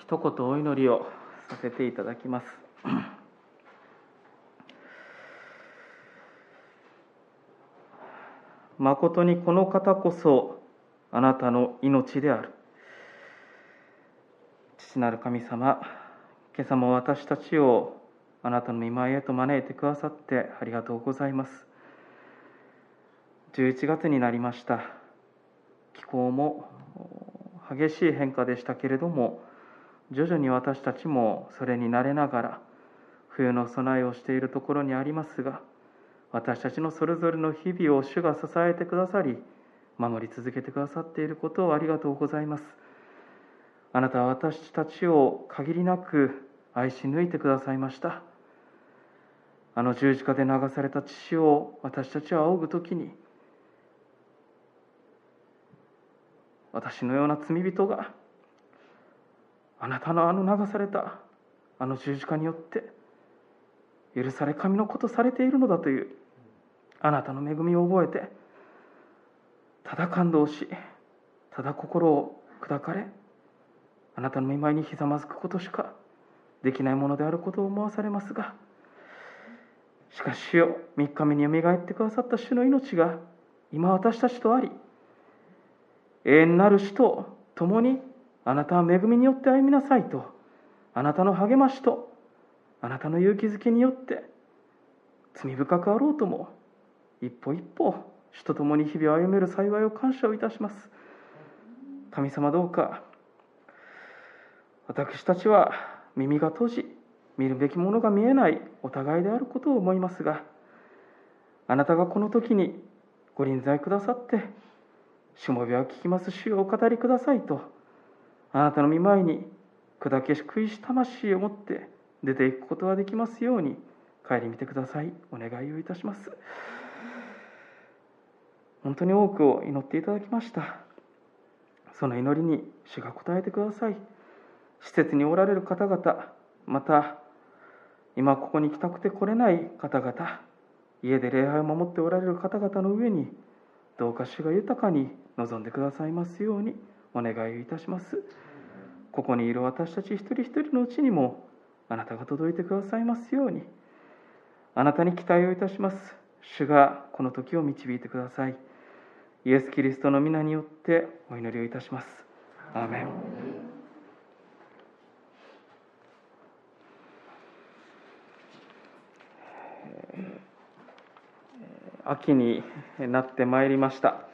一言お祈りをさせていただきます。誠にこの方こそあなたの命である。父なる神様、今朝も私たちをあなたの見舞いへと招いてくださってありがとうございます。11月になりました。気候も激しい変化でしたけれども、徐々に私たちもそれに慣れながら冬の備えをしているところにありますが私たちのそれぞれの日々を主が支えてくださり守り続けてくださっていることをありがとうございます。あなたは私たちを限りなく愛し抜いてくださいました。あの十字架で流された血を私たちは仰ぐ時に私のような罪人があなたのあの流されたあの十字架によって許され神のことされているのだというあなたの恵みを覚えてただ感動しただ心を砕かれあなたの見舞いにひざまずくことしかできないものであることを思わされますがしかし主よ3日目によみがえってくださった主の命が今私たちとあり永遠なる死と共にあなたは恵みによって歩みなさいと、あなたの励ましと、あなたの勇気づけによって、罪深くあろうとも、一歩一歩、主と共に日々を歩める幸いを感謝をいたします。神様どうか、私たちは耳が閉じ、見るべきものが見えないお互いであることを思いますが、あなたがこの時にご臨在くださって、しもべは聞きます主をお語りくださいと、あなたの御前に砕けし悔いし魂を持って出ていくことができますように帰り見てください。お願いをいたします。本当に多くを祈っていただきました。その祈りに主が答えてください。施設におられる方々また今ここに来たくて来れない方々家で礼拝を守っておられる方々の上にどうか主が豊かに望んでくださいますように。お願いいたします。ここにいる私たち一人一人のうちにもあなたが届いてくださいますように。あなたに期待をいたします。主がこの時を導いてください。イエス・キリストの皆によってお祈りをいたします。アーメン。秋になってまいりました。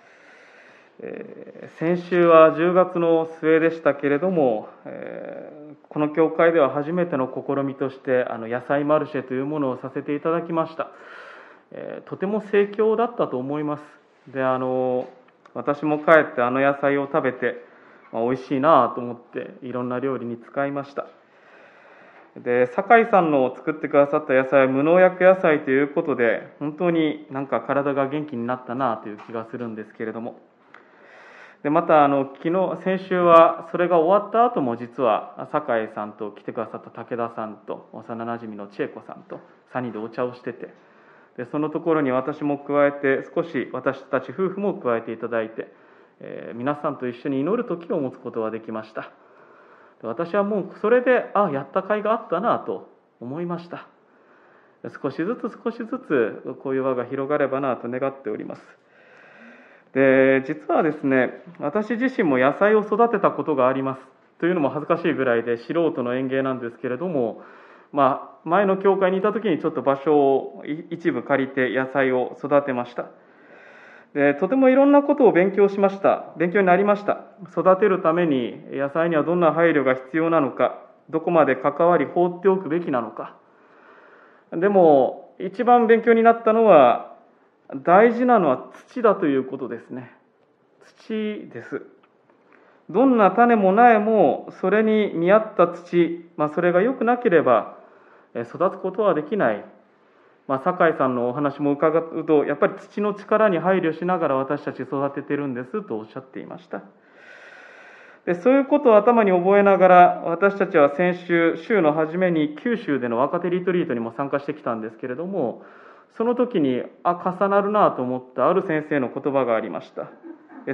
え先週は10月の末でしたけれども、えこの教会では初めての試みとしてあの野菜マルシェというものをさせていただきました、えとても盛況だったと思います。であの私も帰ってあの野菜を食べて、まあ、美味しいなと思っていろんな料理に使いました。で酒井さんの作ってくださった野菜は無農薬野菜ということで本当になんか体が元気になったなという気がするんですけれども。でまたあの昨日先週はそれが終わった後も実は酒井さんと来てくださった武田さんと幼なじみの千恵子さんと3人でお茶をしててでそのところに私も加えて少し私たち夫婦も加えていただいて、えー、皆さんと一緒に祈る時を持つことができました。私はもうそれであやった甲斐があったなと思いました。少しずつ少しずつこういう輪が広がればなと願っております。で実はですね私自身も野菜を育てたことがあります。というのも恥ずかしいぐらいで素人の園芸なんですけれども、まあ、前の教会にいた時にちょっと場所を一部借りて野菜を育てました。でとてもいろんなことを勉強しました。勉強になりました。育てるために野菜にはどんな配慮が必要なのかどこまで関わり放っておくべきなのか。でも一番勉強になったのは大事なのは土だということですね。土です。どんな種も苗もそれに見合った土、まあ、それが良くなければ育つことはできない、まあ、酒井さんのお話も伺うとやっぱり土の力に配慮しながら私たち育ててるんですとおっしゃっていました。でそういうことを頭に覚えながら私たちは先週週の初めに九州での若手リトリートにも参加してきたんですけれどもその時にあ重なるなと思ったある先生の言葉がありました。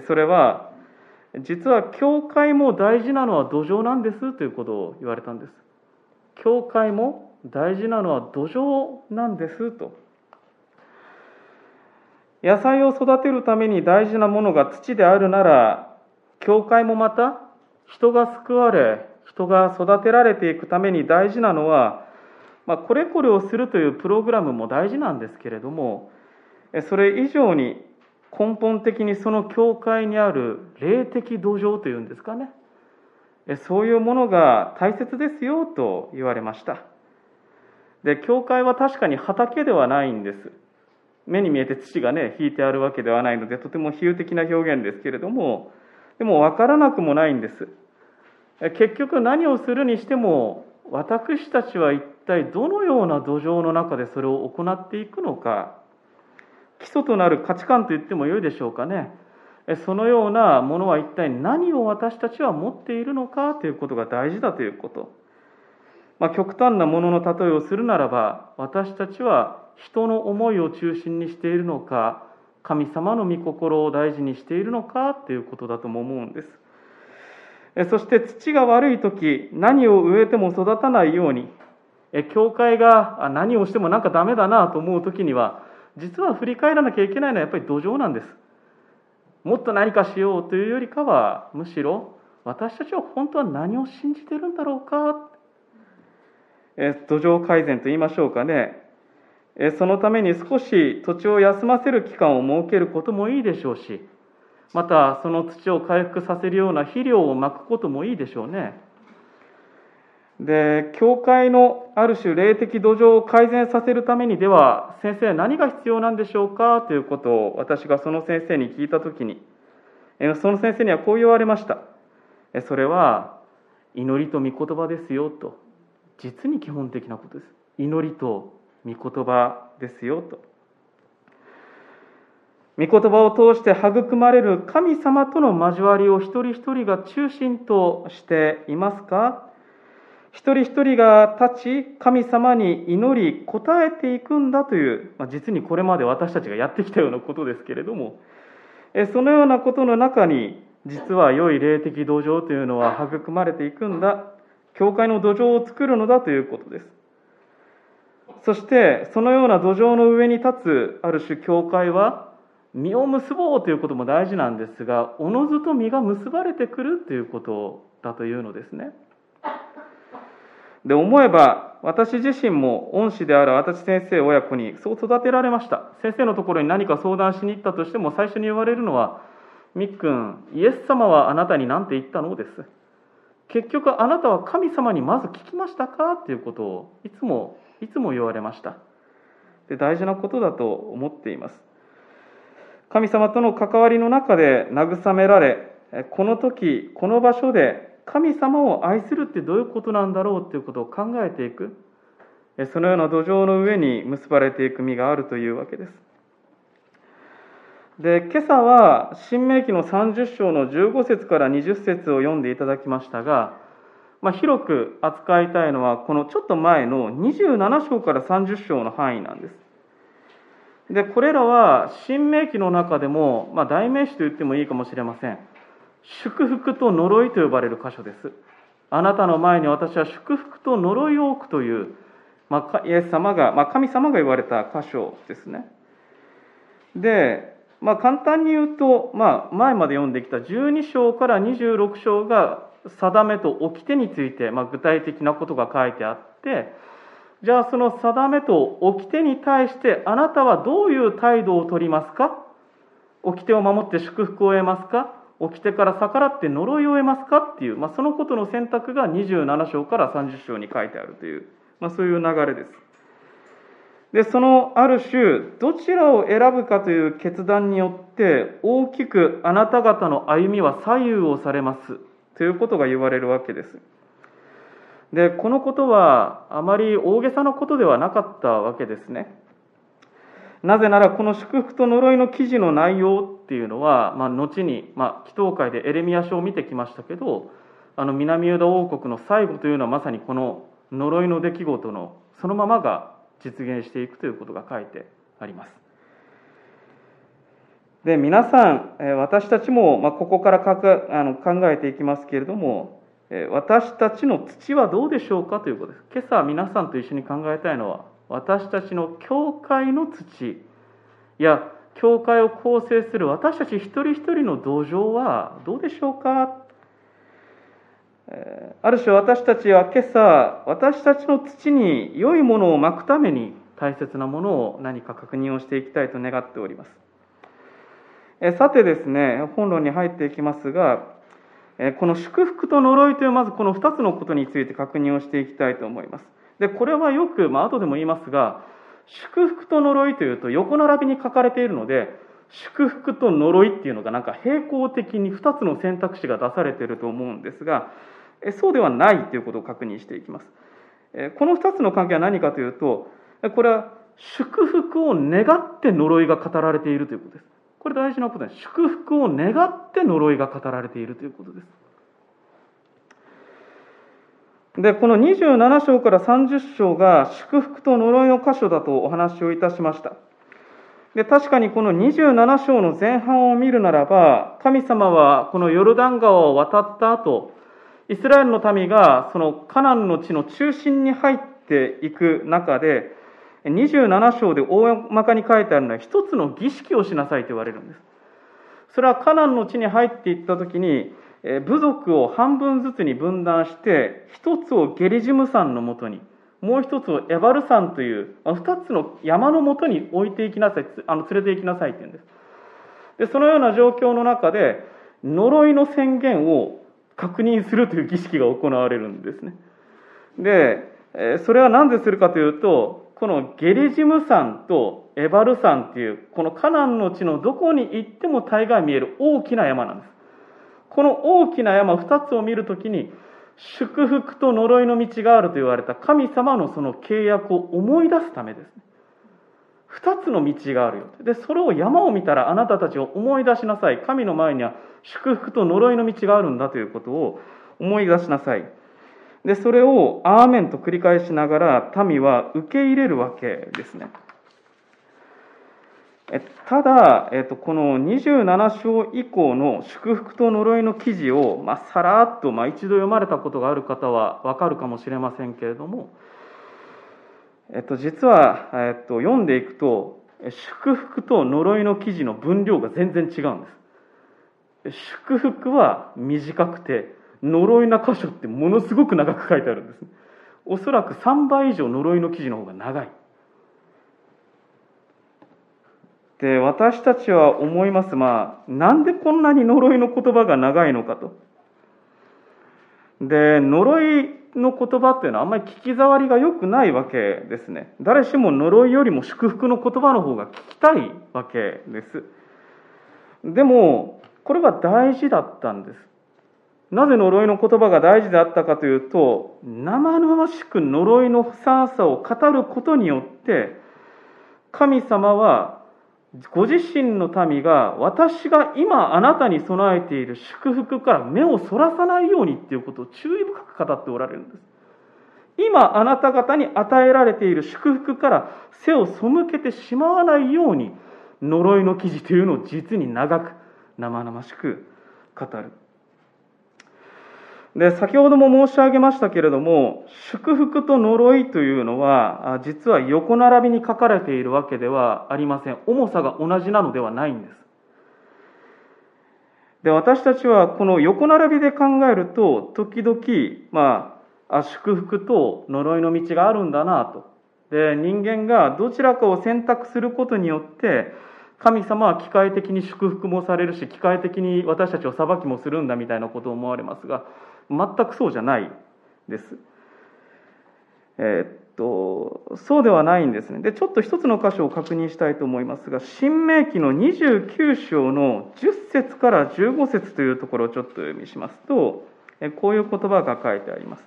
それは実は教会も大事なのは土壌なんですということを言われたんです。教会も大事なのは土壌なんですと。野菜を育てるために大事なものが土であるなら教会もまた人が救われ人が育てられていくために大事なのは、まあ、これこれをするというプログラムも大事なんですけれどもそれ以上に根本的にその教会にある霊的土壌というんですかね。そういうものが大切ですよと言われました。で教会は確かに畑ではないんです。目に見えて土がね引いてあるわけではないのでとても比喩的な表現ですけれどもでも分からなくもないんです。結局何をするにしても私たちは一体どのような土壌の中でそれを行っていくのか。基礎となる価値観と言ってもよいでしょうかね。そのようなものは一体何を私たちは持っているのかということが大事だということ、まあ、極端なものの例えをするならば私たちは人の思いを中心にしているのか神様の御心を大事にしているのかということだとも思うんです。そして土が悪い時何を植えても育たないように教会が何をしてもなんかダメだなと思う時には実は振り返らなきゃいけないのはやっぱり土壌なんです。もっと何かしようというよりかはむしろ私たちは本当は何を信じてるんだろうか。土壌改善と言いましょうかね。そのために少し土地を休ませる期間を設けることもいいでしょうしまたその土を回復させるような肥料をまくこともいいでしょうね。で教会のある種霊的土壌を改善させるためにでは先生何が必要なんでしょうか？ということを私がその先生に聞いた時にその先生にはこう言われました。それは祈りと御言葉ですよと。実に基本的なことです。祈りと御言葉ですよと。御言葉を通して育まれる神様との交わりを一人一人が中心としていますか？一人一人が立ち神様に祈り応えていくんだという、まあ、実にこれまで私たちがやってきたようなことですけれどもそのようなことの中に実は良い霊的土壌というのは育まれていくんだ。教会の土壌を作るのだということです。そしてそのような土壌の上に立つある種教会は実を結ぼうということも大事なんですがおのずと実が結ばれてくるということだというのですね。で思えば私自身も恩師である足立先生親子にそう育てられました。先生のところに何か相談しに行ったとしても最初に言われるのは「みっくんイエス様はあなたに何て言ったの?」です。結局あなたは神様にまず聞きましたか？ということをいつもいつも言われました。で大事なことだと思っています。神様との関わりの中で慰められこの時この場所で神様を愛するってどういうことなんだろうっていうことを考えていく。そのような土壌の上に結ばれていく実があるというわけです。で今朝は新明記の30章の15節から20節を読んでいただきましたが、まあ、広く扱いたいのはこのちょっと前の27章から30章の範囲なんです。でこれらは新明記の中でも、まあ、代名詞と言ってもいいかもしれません。祝福と呪いと呼ばれる箇所です。あなたの前に私は祝福と呪いを置くという、まあ、イエス様が、まあ、神様が言われた箇所ですね。で、まあ、簡単に言うと、まあ、前まで読んできた12章から26章が定めと掟について、まあ、具体的なことが書いてあってじゃあその定めと掟に対してあなたはどういう態度をとりますか？掟を守って祝福を得ますか？起きてから逆らって呪いを得ますかっていう、まあ、そのことの選択が27章から30章に書いてあるという、まあ、そういう流れです。でそのある種どちらを選ぶかという決断によって大きくあなた方の歩みは左右をされますということが言われるわけです。でこのことはあまり大げさなことではなかったわけですね。なぜならこの祝福と呪いの記事の内容っていうのは、まあ、後に、まあ、祈祷会でエレミア書を見てきましたけどあの南ユダ王国の最後というのはまさにこの呪いの出来事のそのままが実現していくということが書いてありますで皆さん、私たちも、まあ、ここからかかあの考えていきますけれども、私たちの土はどうでしょうかということです。今朝皆さんと一緒に考えたいのは、私たちの教会の土。や教会を構成する私たち一人一人の土壌はどうでしょうか？ある種私たちは今朝私たちの土に良いものをまくために大切なものを何か確認をしていきたいと願っております。さてですね本論に入っていきますがこの祝福と呪いというまずこの2つのことについて確認をしていきたいと思います。でこれはよく、まあ後でも言いますが祝福と呪いというと横並びに書かれているので祝福と呪いっていうのがなんか並行的に2つの選択肢が出されていると思うんですがそうではないということを確認していきますこの2つの関係は何かというとこれは祝福を願って呪いが語られているということですこれ大事なことです。祝福を願って呪いが語られているということです。で、この27章から30章が祝福と呪いの箇所だとお話をいたしました。で、確かにこの27章の前半を見るならば、神様はこのヨルダン川を渡った後、イスラエルの民がそのカナンの地の中心に入っていく中で、27章で大まかに書いてあるのは一つの儀式をしなさいと言われるんです。それはカナンの地に入っていった時に部族を半分ずつに分断して一つをゲリジム山のもとにもう一つをエバル山という二つの山のもとに置いていきなさいあの連れて行きなさいって言うんです。でそのような状況の中で呪いの宣言を確認するという儀式が行われるんですね。でそれは何でするかというとこのゲリジム山とエバル山っていうこのカナンの地のどこに行っても大概見える大きな山なんです。この大きな山2つを見るときに祝福と呪いの道があると言われた神様のその契約を思い出すためです。ね2つの道があるよ。でそれを山を見たらあなたたちを思い出しなさい。神の前には祝福と呪いの道があるんだということを思い出しなさい。で、それをアーメンと繰り返しながら民は受け入れるわけですね。ただ、えっと、この27章以降の祝福と呪いの記事を、まあ、さらっと、まあ、一度読まれたことがある方はわかるかもしれませんけれども、えっと、実は、えっと、読んでいくと祝福と呪いの記事の分量が全然違うんです。祝福は短くて呪いな箇所ってものすごく長く書いてあるんですおそらく3倍以上呪いの記事の方が長い。で私たちは思いますまあなんでこんなに呪いの言葉が長いのかと。で呪いの言葉っていうのはあんまり聞き障りが良くないわけですね。誰しも呪いよりも祝福の言葉の方が聞きたいわけです。でもこれは大事だったんです。なぜ呪いの言葉が大事であったかというと生々しく呪いのふさわさを語ることによって神様はご自身の民が私が今あなたに備えている祝福から目をそらさないようにっていうことを注意深く語っておられるんです。今あなた方に与えられている祝福から背を背けてしまわないように呪いの記事というのを実に長く生々しく語る。で先ほども申し上げましたけれども祝福と呪いというのは実は横並びに書かれているわけではありません。重さが同じなのではないんです。で私たちはこの横並びで考えると時々まあ祝福と呪いの道があるんだなと。で人間がどちらかを選択することによって神様は機械的に祝福もされるし機械的に私たちを裁きもするんだみたいなことを思われますが全くそうじゃないです。えー、っと、そうではないんですね。で、ちょっと一つの箇所を確認したいと思いますが、新明記の29章の10節から15節というところをちょっと読みしますと、こういう言葉が書いてあります。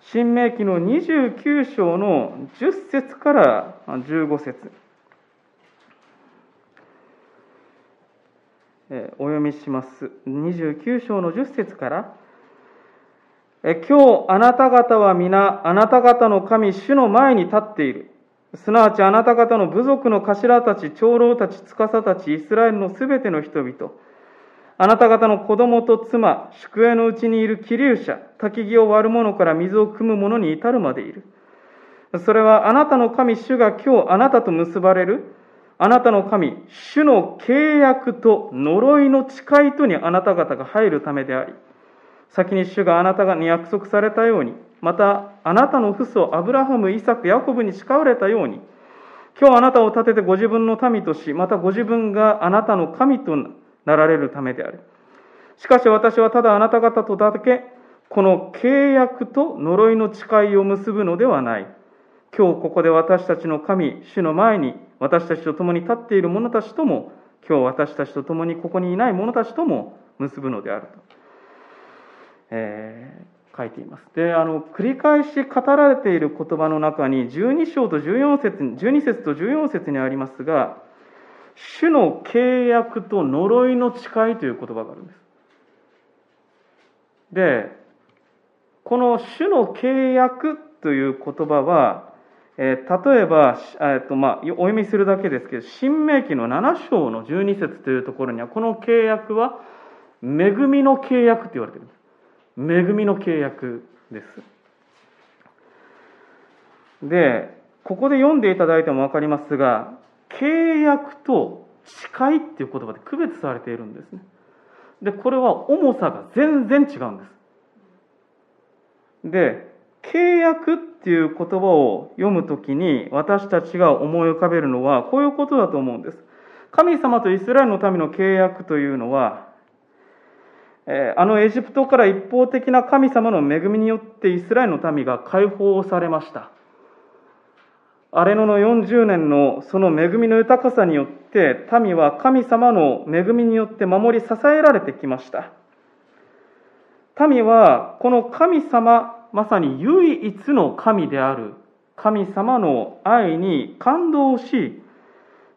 新明記の29章の10節から15節お読みします。29章の10節から今日あなた方は皆あなた方の神主の前に立っている。すなわちあなた方の部族の頭たち、長老たち、司たち、イスラエルのすべての人々、あなた方の子供と妻、宿営のうちにいる気流者、焚き木を割る者から水を汲む者に至るまでいる。それはあなたの神、主が今日あなたと結ばれる、あなたの神、主の契約と呪いの誓いとにあなた方が入るためであり、先に主があなたに約束されたように、またあなたの父祖アブラハム、イサク、ヤコブに誓われたように、今日あなたを立ててご自分の民とし、またご自分があなたの神となられるためである。しかし私はただあなた方とだけ、この契約と呪いの誓いを結ぶのではない。今日ここで私たちの神、主の前に私たちと共に立っている者たちとも、今日私たちと共にここにいない者たちとも結ぶのであると、えー、書いています。で、あの、繰り返し語られている言葉の中に、12章と14節、12節と14節にありますが、主の契約と呪いの誓いという言葉があるんです。で、この主の契約という言葉は、えー、例えば、えーとまあ、お読みするだけですけど、新明記の7章の12節というところには、この契約は、恵みの契約と言われているんです。恵みの契約です。で、ここで読んでいただいても分かりますが、契約と誓いっていう言葉で区別されているんですね。で、これは重さが全然違うんです。で、契約っていう言葉を読むときに私たちが思い浮かべるのはこういうことだと思うんです。神様とイスラエルの民の契約というのは、あのエジプトから一方的な神様の恵みによってイスラエルの民が解放されました。アレノの40年のその恵みの豊かさによって民は神様の恵みによって守り支えられてきました。民はこの神様まさに唯一の神である神様の愛に感動し、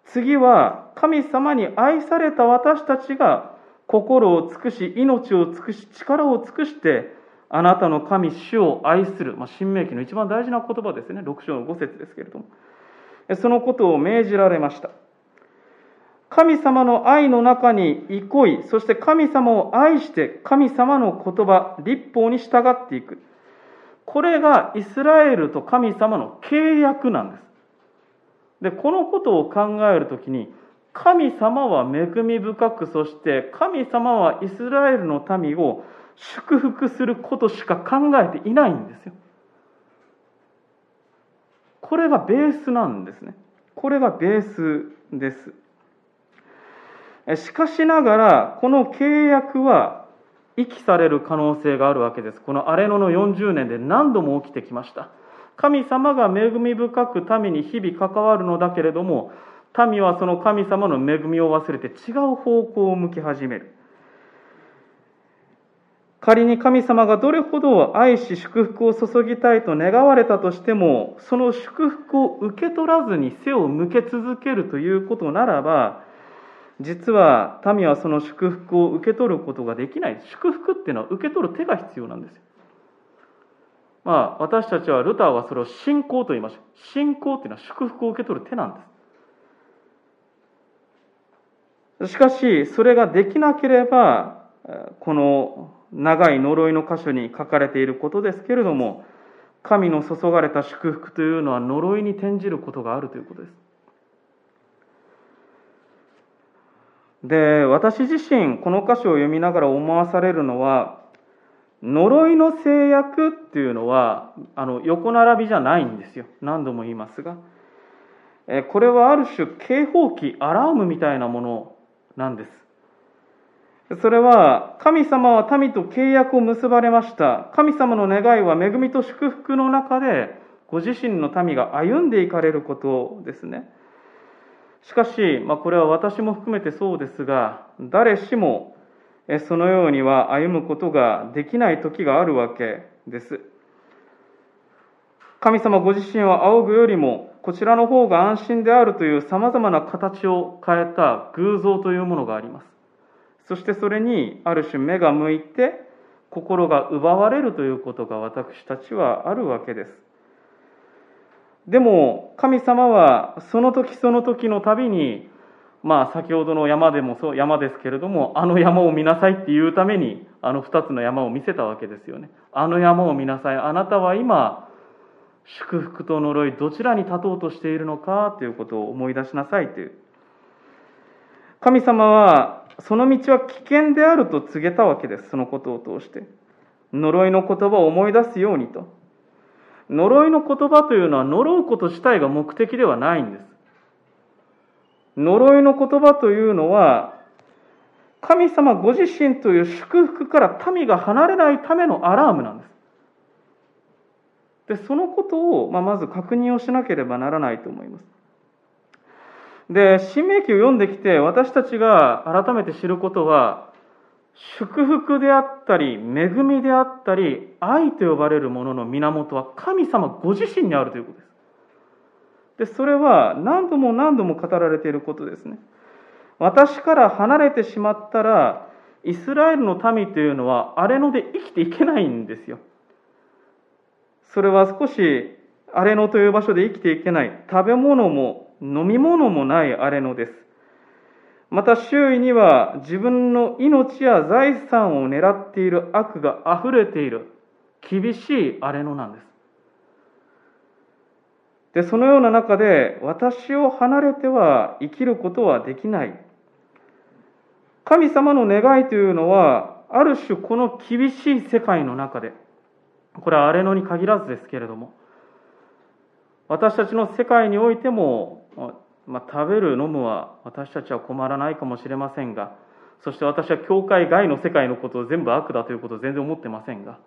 次は神様に愛された私たちが心を尽くし、命を尽くし、力を尽くして、あなたの神、主を愛する。まあ、新明記の一番大事な言葉ですね。6章の5節ですけれども。そのことを命じられました。神様の愛の中に憩い、そして神様を愛して神様の言葉、立法に従っていく。これがイスラエルと神様の契約なんです。で、このことを考えるときに、神様は恵み深く、そして神様はイスラエルの民を祝福することしか考えていないんですよ。これがベースなんですね。これがベースです。しかしながら、この契約は遺棄される可能性があるわけです。この荒れ野の40年で何度も起きてきました。神様が恵み深く民に日々関わるのだけれども、民はその神様の恵みを忘れて違う方向を向き始める。仮に神様がどれほど愛し祝福を注ぎたいと願われたとしても、その祝福を受け取らずに背を向け続けるということならば、実は民はその祝福を受け取ることができない。祝福っていうのは受け取る手が必要なんですよ。まあ私たちはルターはそれを信仰と言いましょう。信仰っていうのは祝福を受け取る手なんです。しかしそれができなければこの長い呪いの箇所に書かれていることですけれども神の注がれた祝福というのは呪いに転じることがあるということですで、私自身、この箇所を読みながら思わされるのは、呪いの制約っていうのは、あの、横並びじゃないんですよ。何度も言いますが。これはある種、警報器、アラームみたいなものなんです。それは、神様は民と契約を結ばれました。神様の願いは恵みと祝福の中で、ご自身の民が歩んでいかれることですね。しかし、まあ、これは私も含めてそうですが、誰しもそのようには歩むことができない時があるわけです。神様ご自身は仰ぐよりも、こちらの方が安心であるというさまざまな形を変えた偶像というものがあります。そしてそれにある種目が向いて心が奪われるということが私たちはあるわけです。でも神様はその時その時のたびにまあ先ほどの山でもそう山ですけれどもあの山を見なさいっていうためにあの2つの山を見せたわけですよねあの山を見なさいあなたは今祝福と呪いどちらに立とうとしているのかということを思い出しなさいという。神様はその道は危険であると告げたわけです。そのことを通して。呪いの言葉を思い出すようにと。呪いの言葉というのは呪うこと自体が目的ではないんです。呪いの言葉というのは神様ご自身という祝福から民が離れないためのアラームなんです。でそのことを、まあ、まず確認をしなければならないと思います。で新明記を読んできて私たちが改めて知ることは祝福であったり恵みであったり愛と呼ばれるものの源は神様ご自身にあるということです。でそれは何度も何度も語られていることですね。私から離れてしまったらイスラエルの民というのは荒れ野で生きていけないんですよ。それは少し荒れ野という場所で生きていけない。食べ物も飲み物もない荒れ野です。また周囲には自分の命や財産を狙っている悪が溢れている。厳しい荒れ野なんです。でそのような中で私を離れては生きることはできない。神様の願いというのはある種この厳しい世界の中でこれは荒れ野に限らずですけれども私たちの世界においてもまあ、食べる飲むは私たちは困らないかもしれませんがそして私は教会外の世界のことを全部悪だということを全然思ってませんが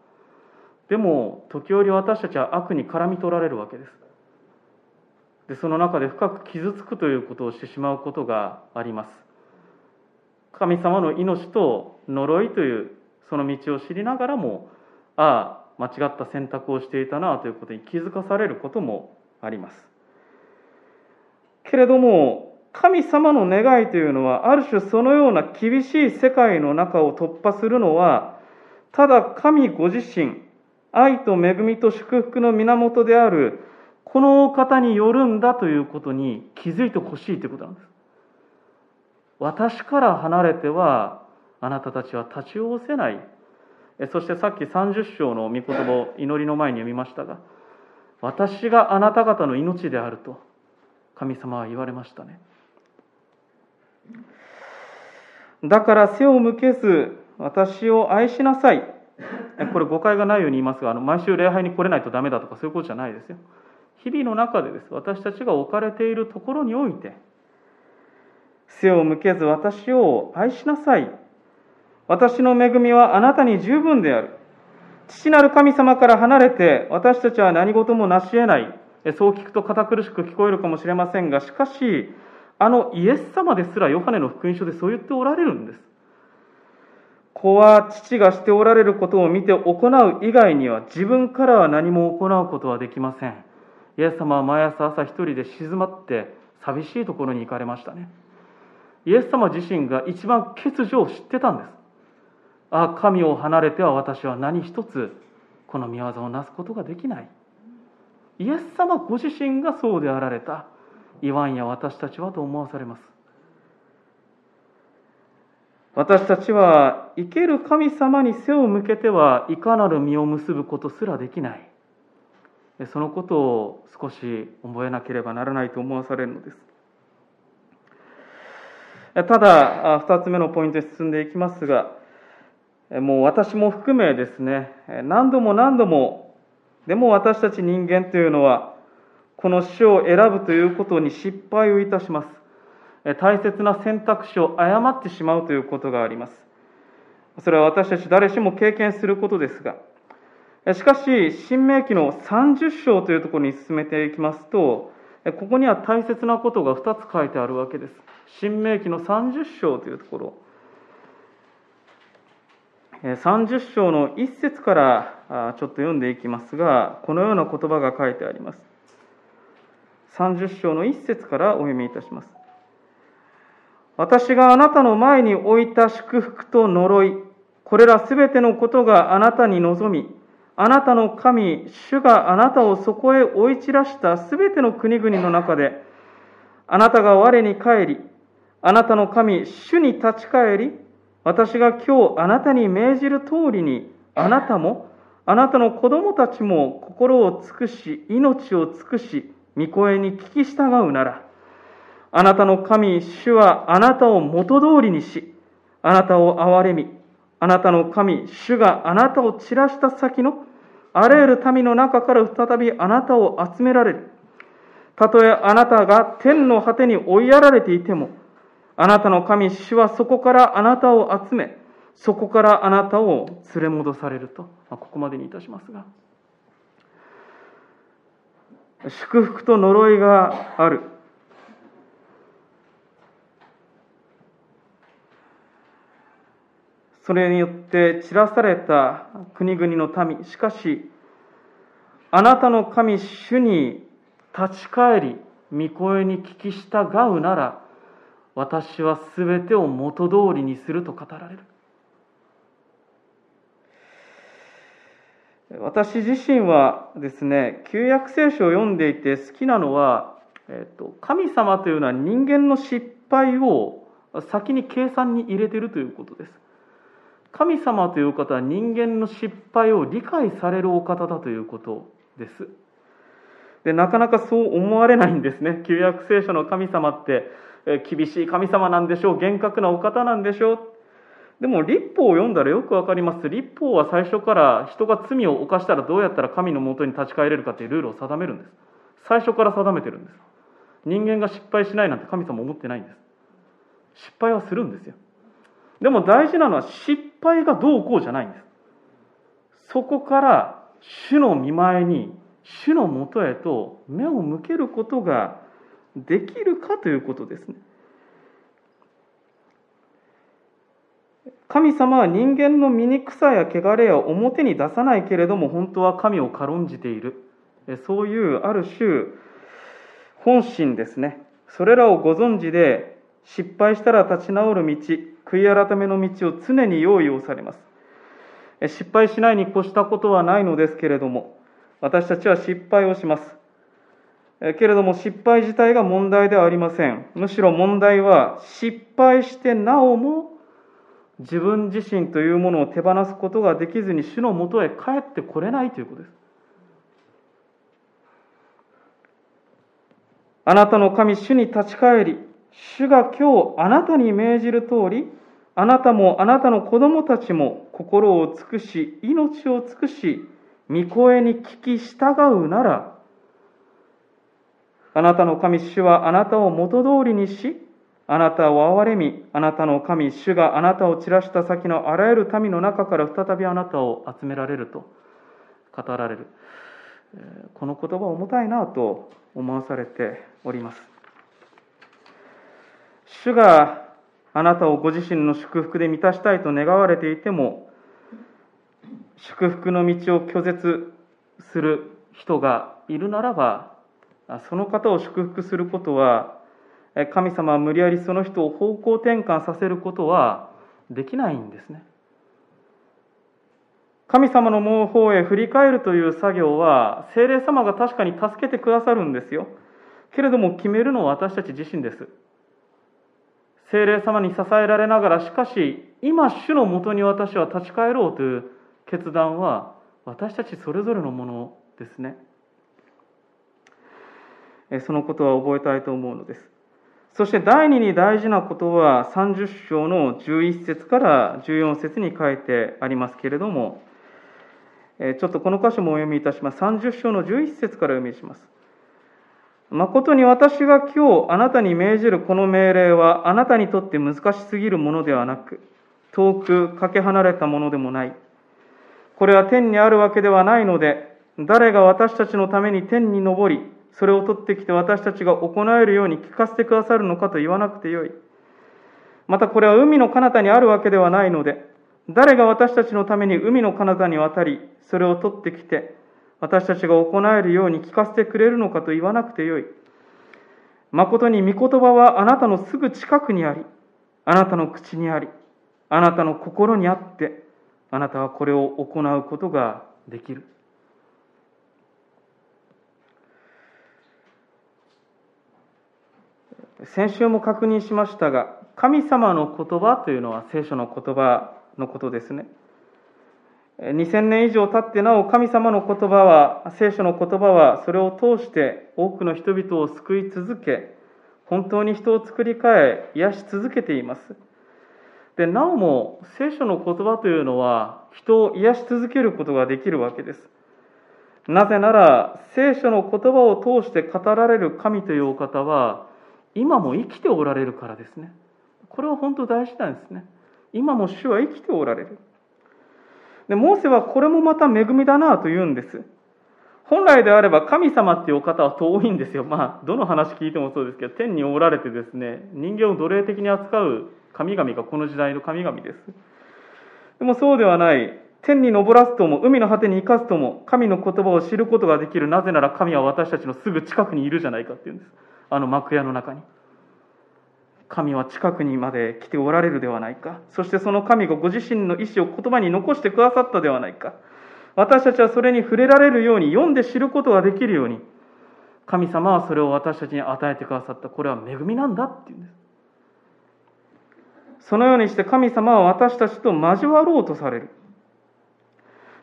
でも時折私たちは悪に絡み取られるわけです。でその中で深く傷つくということをしてしまうことがあります。神様の命と呪いというその道を知りながらもああ間違った選択をしていたなということに気づかされることもあります。けれども神様の願いというのはある種そのような厳しい世界の中を突破するのはただ神ご自身愛と恵みと祝福の源であるこのお方によるんだということに気づいてほしいということなんです。私から離れてはあなたたちは立ち寄せないそしてさっき30章の御言葉を祈りの前に読みましたが私があなた方の命であると神様は言われましたね。だから背を向けず私を愛しなさい。これ誤解がないように言いますがあの毎週礼拝に来れないとダメだとかそういうことじゃないですよ。日々の中でです。私たちが置かれているところにおいて背を向けず私を愛しなさい。私の恵みはあなたに十分である。父なる神様から離れて私たちは何事も成し得ない。そう聞くと堅苦しく聞こえるかもしれませんがしかしあのイエス様ですらヨハネの福音書でそう言っておられるんです。子は父がしておられることを見て行う以外には自分からは何も行うことはできません。イエス様は毎朝朝一人で静まって寂しいところに行かれましたね。イエス様自身が一番欠如を知ってたんです。あ神を離れては私は何一つこの御業をなすことができない。イエス様ご自身がそうであられた。言わんや私たちはと思わされます。私たちは生ける神様に背を向けてはいかなる実を結ぶことすらできない。そのことを少し覚えなければならないと思わされるのです。ただ2つ目のポイントに進んでいきますがもう私も含めですね何度も何度もでも私たち人間というのは、この死を選ぶということに失敗をいたします。大切な選択肢を誤ってしまうということがあります。それは私たち誰しも経験することですが、しかし、新明記の30章というところに進めていきますと、ここには大切なことが2つ書いてあるわけです。新明記の30章というところ。30章の1節からちょっと読んでいきますが、このような言葉が書いてあります。30章の1節からお読みいたします。私があなたの前に置いた祝福と呪い、これらすべてのことがあなたに望み、あなたの神、主があなたをそこへ追い散らしたすべての国々の中で、あなたが我に帰り、あなたの神、主に立ち返り、私が今日あなたに命じる通りに、あなたも、あなたの子供たちも心を尽くし、命を尽くし、御声に聞き従うなら、あなたの神、主はあなたを元通りにし、あなたを憐れみ、あなたの神、主があなたを散らした先のあらゆる民の中から再びあなたを集められる。たとえあなたが天の果てに追いやられていても、あなたの神、主はそこからあなたを集め、そこからあなたを連れ戻されると、まあここまでにいたしますが。祝福と呪いがある。それによって散らされた国々の民、しかし、あなたの神主に立ち返り、御声に聞き従うなら、私はすべてを元通りにすると語られる。私自身はですね、旧約聖書を読んでいて好きなのは、えっと、神様というのは人間の失敗を先に計算に入れているということです。神様という方は人間の失敗を理解されるお方だということです。でなかなかそう思われないんですね。旧約聖書の神様って厳しい神様なんでしょう、厳格なお方なんでしょう。でも立法を読んだらよくわかります。立法は最初から人が罪を犯したらどうやったら神のもとに立ち返れるかというルールを定めるんです。最初から定めてるんです。人間が失敗しないなんて神様思ってないんです。失敗はするんですよ。でも大事なのは失敗がどうこうじゃないんです。そこから主の見前に、主のもとへと目を向けることができるかということですね。神様は人間の醜さや汚れを表に出さないけれども本当は神を軽んじている。そういうある種本心ですね。それらをご存知で失敗したら立ち直る道悔い改めの道を常に用意をされます。失敗しないに越したことはないのですけれども私たちは失敗をします。けれども失敗自体が問題ではありません。むしろ問題は失敗してなおも自分自身というものを手放すことができずに主のもとへ帰ってこれないということです。あなたの神主に立ち返り主が今日あなたに命じる通りあなたもあなたの子供たちも心を尽くし命を尽くし御声に聞き従うならあなたの神主はあなたを元通りにしあなたを憐れみあなたの神主があなたを散らした先のあらゆる民の中から再びあなたを集められると語られる。この言葉重たいなと思わされております。主があなたをご自身の祝福で満たしたいと願われていても祝福の道を拒絶する人がいるならばその方を祝福することは神様は無理やりその人を方向転換させることはできないんですね。神様の方へ振り返るという作業は精霊様が確かに助けてくださるんですよ。けれども決めるのは私たち自身です。精霊様に支えられながら、しかし、今、主のもとに私は立ち返ろうという決断は、私たちそれぞれのものですね。そのことは覚えたいと思うのです。そして第二に大事なことは30章の11節から14節に書いてありますけれども、ちょっとこの箇所もお読みいたします。30章の11節からお読みします。誠に私が今日あなたに命じるこの命令はあなたにとって難しすぎるものではなく、遠くかけ離れたものでもない。これは天にあるわけではないので、誰が私たちのために天に昇り、それを取ってきて私たちが行えるように聞かせてくださるのかと言わなくてよい。またこれは海の彼方にあるわけではないので、誰が私たちのために海の彼方に渡り、それを取ってきて、私たちが行えるように聞かせてくれるのかと言わなくてよい。誠に御言葉はあなたのすぐ近くにあり、あなたの口にあり、あなたの心にあって、あなたはこれを行うことができる。先週も確認しましたが神様の言葉というのは聖書の言葉のことですね。2000年以上経ってなお神様の言葉は聖書の言葉はそれを通して多くの人々を救い続け本当に人を作り変え癒し続けています。でなおも聖書の言葉というのは人を癒し続けることができるわけです。なぜなら聖書の言葉を通して語られる神というお方は今も生きておられるからですね。これは本当大事なんですね。今も主は生きておられる。でモーセはこれもまた恵みだなと言うんです。本来であれば神様っていうお方は遠いんですよ。まあどの話聞いてもそうですけど天におられてですね人間を奴隷的に扱う神々がこの時代の神々です。でもそうではない。天に昇らすとも海の果てに生かすとも神の言葉を知ることができる。なぜなら神は私たちのすぐ近くにいるじゃないかっていうんです。あの幕屋の中に。神は近くにまで来ておられるではないか。そしてその神がご自身の意思を言葉に残してくださったではないか。私たちはそれに触れられるように読んで知ることができるように。神様はそれを私たちに与えてくださった。これは恵みなんだっていうんです。そのようにして神様は私たちと交わろうとされる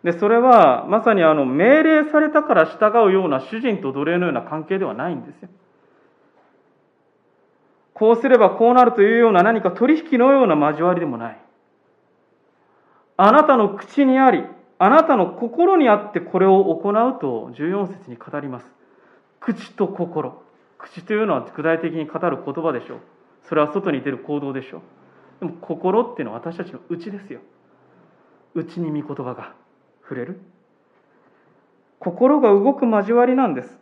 でそれはまさにあの命令されたから従うような主人と奴隷のような関係ではないんですよこうすればこうなるというような何か取引のような交わりでもない。あなたの口にあり、あなたの心にあってこれを行うと14節に語ります。口と心。口というのは具体的に語る言葉でしょう。それは外に出る行動でしょう。でも心っていうのは私たちの内ですよ。内に御言葉が触れる。心が動く交わりなんです。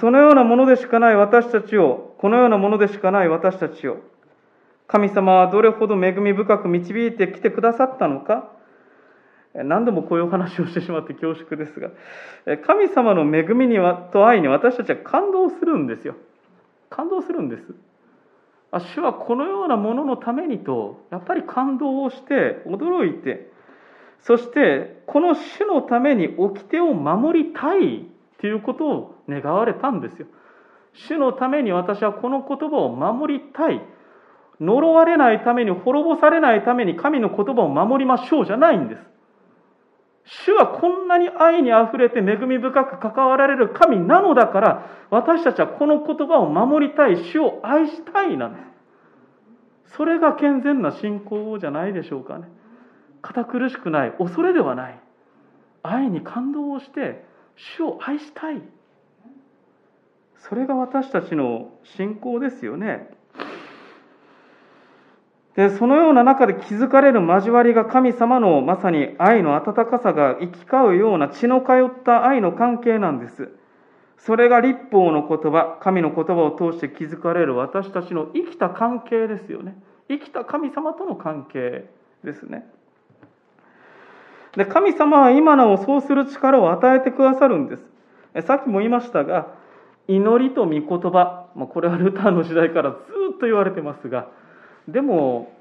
そのようなものでしかない私たちを、このようなものでしかない私たちを、神様はどれほど恵み深く導いてきてくださったのか、何度もこういうお話をしてしまって恐縮ですが、神様の恵みにはと愛に私たちは感動するんですよ。感動するんです。主はこのようなもののためにと、やっぱり感動をして、驚いて、そしてこの主のために掟を守りたいということを願われたんですよ。主のために私はこの言葉を守りたい。呪われないために、滅ぼされないために神の言葉を守りましょうじゃないんです。主はこんなに愛にあふれて恵み深く関わられる神なのだから、私たちはこの言葉を守りたい、主を愛したいなんです。それが健全な信仰じゃないでしょうかね。堅苦しくない、恐れではない。愛に感動をして、主を愛したい。それが私たちの信仰ですよね。でそのような中で気づかれる交わりが神様のまさに愛の温かさが行き交うような血の通った愛の関係なんです。それが立法の言葉、神の言葉を通して気づかれる私たちの生きた関係ですよね。生きた神様との関係ですね。で神様は今なおそうする力を与えてくださるんです。さっきも言いましたが、祈りと御言葉、まあ、これはルターの時代からずっと言われてますが、でも、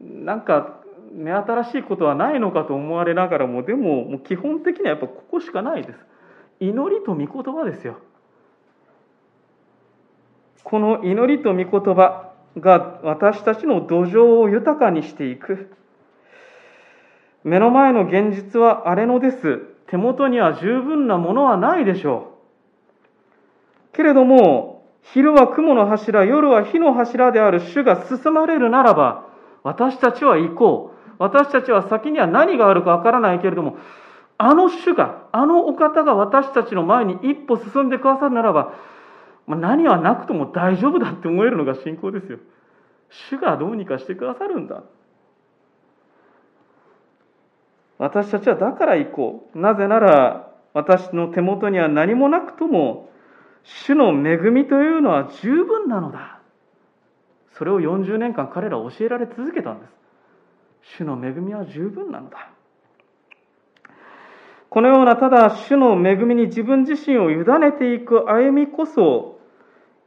なんか目新しいことはないのかと思われながらも、でも、もう基本的にはやっぱここしかないです。祈りと御言葉ですよ。この祈りと御言葉が私たちの土壌を豊かにしていく。目の前の現実は荒れ野です。手元には十分なものはないでしょう。けれども、昼は雲の柱、夜は火の柱である主が進まれるならば、私たちは行こう。私たちは先には何があるかわからないけれども、あの主が、あのお方が私たちの前に一歩進んでくださるならば、何はなくとも大丈夫だって思えるのが信仰ですよ。主がどうにかしてくださるんだ。私たちはだから行こう。なぜなら、私の手元には何もなくとも、主の恵みというのは十分なのだ。それを40年間彼らは教えられ続けたんです。主の恵みは十分なのだ。このようなただ主の恵みに自分自身を委ねていく歩みこそ、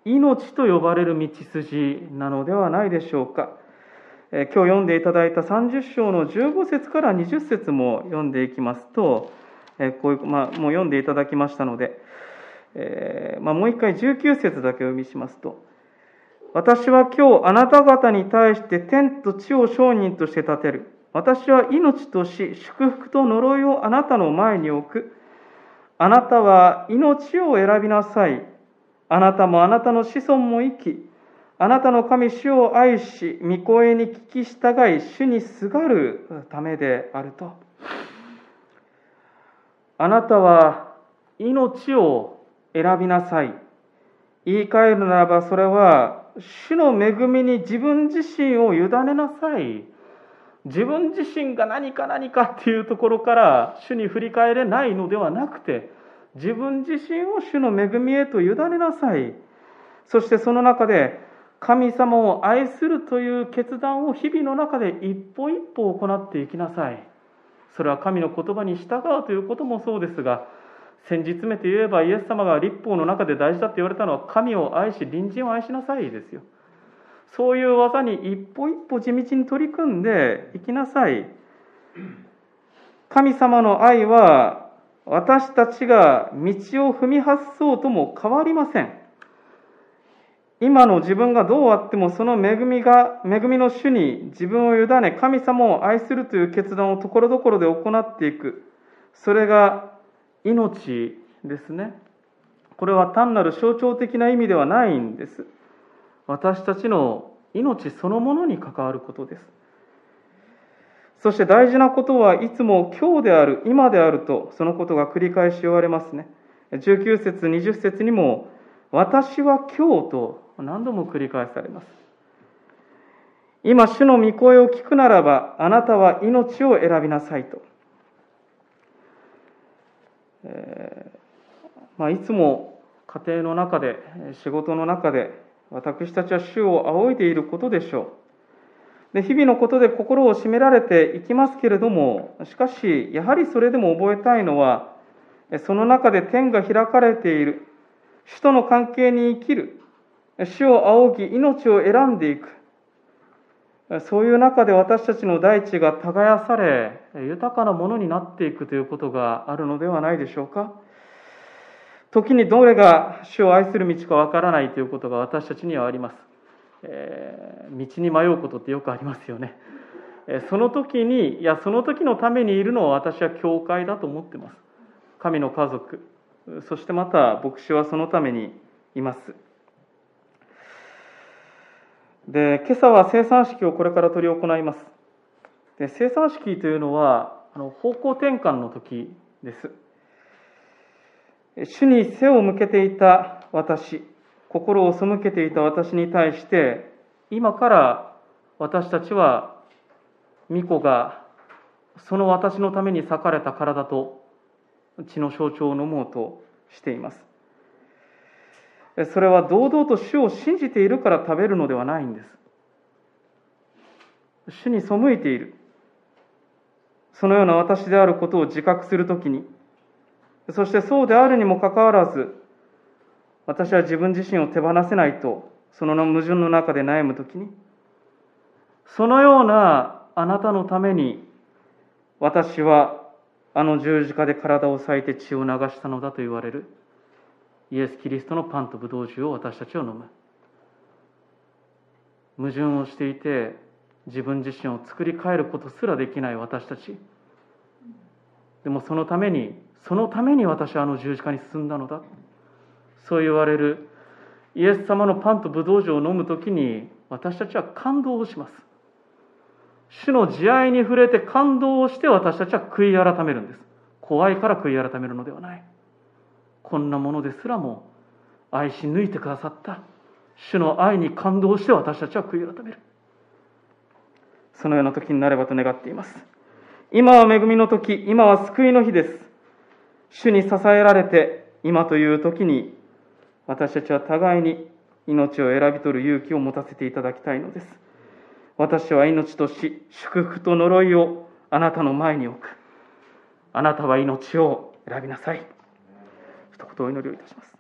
命と呼ばれる道筋なのではないでしょうか。今日読んでいただいた30章の15節から20節も読んでいきますと、こういう、まあ、もう読んでいただきましたので、えー、まあ、もう一回19節だけお読みしますと、私は今日あなた方に対して天と地を証人として立てる。私は命と死、祝福と呪いをあなたの前に置く。あなたは命を選びなさい。あなたもあなたの子孫も生き、あなたの神主を愛し、御声に聞き従い、主にすがるためであると。あなたは命を選びなさい。言い換えるならば、それは、主の恵みに自分自身を委ねなさい。自分自身が何か何かっていうところから主に振り返れないのではなくて自分自身を主の恵みへと委ねなさいそしてその中で神様を愛するという決断を日々の中で一歩一歩行っていきなさいそれは神の言葉に従うということもそうですが先日めて言えばイエス様が立法の中で大事だって言われたのは神を愛し隣人を愛しなさいですよそういう技に一歩一歩地道に取り組んでいきなさい。神様の愛は私たちが道を踏み外そうとも変わりません。今の自分がどうあってもその恵みが、恵みの主に自分を委ね、神様を愛するという決断をところどころで行っていく。それが命ですね。これは単なる象徴的な意味ではないんです。私たちの命そのものに関わることです。そして大事なことはいつも今日である、今であると、そのことが繰り返し言われますね。19節、20節にも、私は今日と何度も繰り返されます。今、主の御声を聞くならば、あなたは命を選びなさいと。えーまあ、いつも家庭の中で、仕事の中で、私たちは主を仰いでいることでしょう。で日々のことで心を締められていきますけれども、しかし、やはりそれでも覚えたいのは、その中で天が開かれている、主との関係に生きる、主を仰ぎ、命を選んでいく、そういう中で私たちの大地が耕され、豊かなものになっていくということがあるのではないでしょうか。時にどれが主を愛する道かわからないということが私たちにはあります、えー、道に迷うことってよくありますよね。その時にいやその時のためにいるのは私は教会だと思ってます。神の家族そしてまた牧師はそのためにいます。で今朝は生産式をこれから執り行いますで生産式というのはあの方向転換の時です主に背を向けていた私、心を背けていた私に対して、今から私たちは、巫女がその私のために裂かれた体と血の象徴を飲もうとしています。それは堂々と主を信じているから食べるのではないんです。主に背いている。そのような私であることを自覚するときに、そしてそうであるにもかかわらず、私は自分自身を手放せないと、その矛盾の中で悩むときに、そのようなあなたのために、私はあの十字架で体を裂いて血を流したのだと言われる、イエス・キリストのパンとブドウ酒を私たちは飲む。矛盾をしていて、自分自身を作り変えることすらできない私たち。でもそのためにそのために私はあの十字架に進んだのだそう言われるイエス様のパンとブドウ酒を飲む時に私たちは感動をします主の慈愛に触れて感動をして私たちは悔い改めるんです怖いから悔い改めるのではないこんなものですらも愛し抜いてくださった。主の愛に感動して私たちは悔い改める。そのような時になればと願っています。今は恵みの時今は救いの日です。主に支えられて今という時に私たちは互いに命を選び取る勇気を持たせていただきたいのです。私は命と死祝福と呪いをあなたの前に置く。あなたは命を選びなさい。一言お祈りをいたします。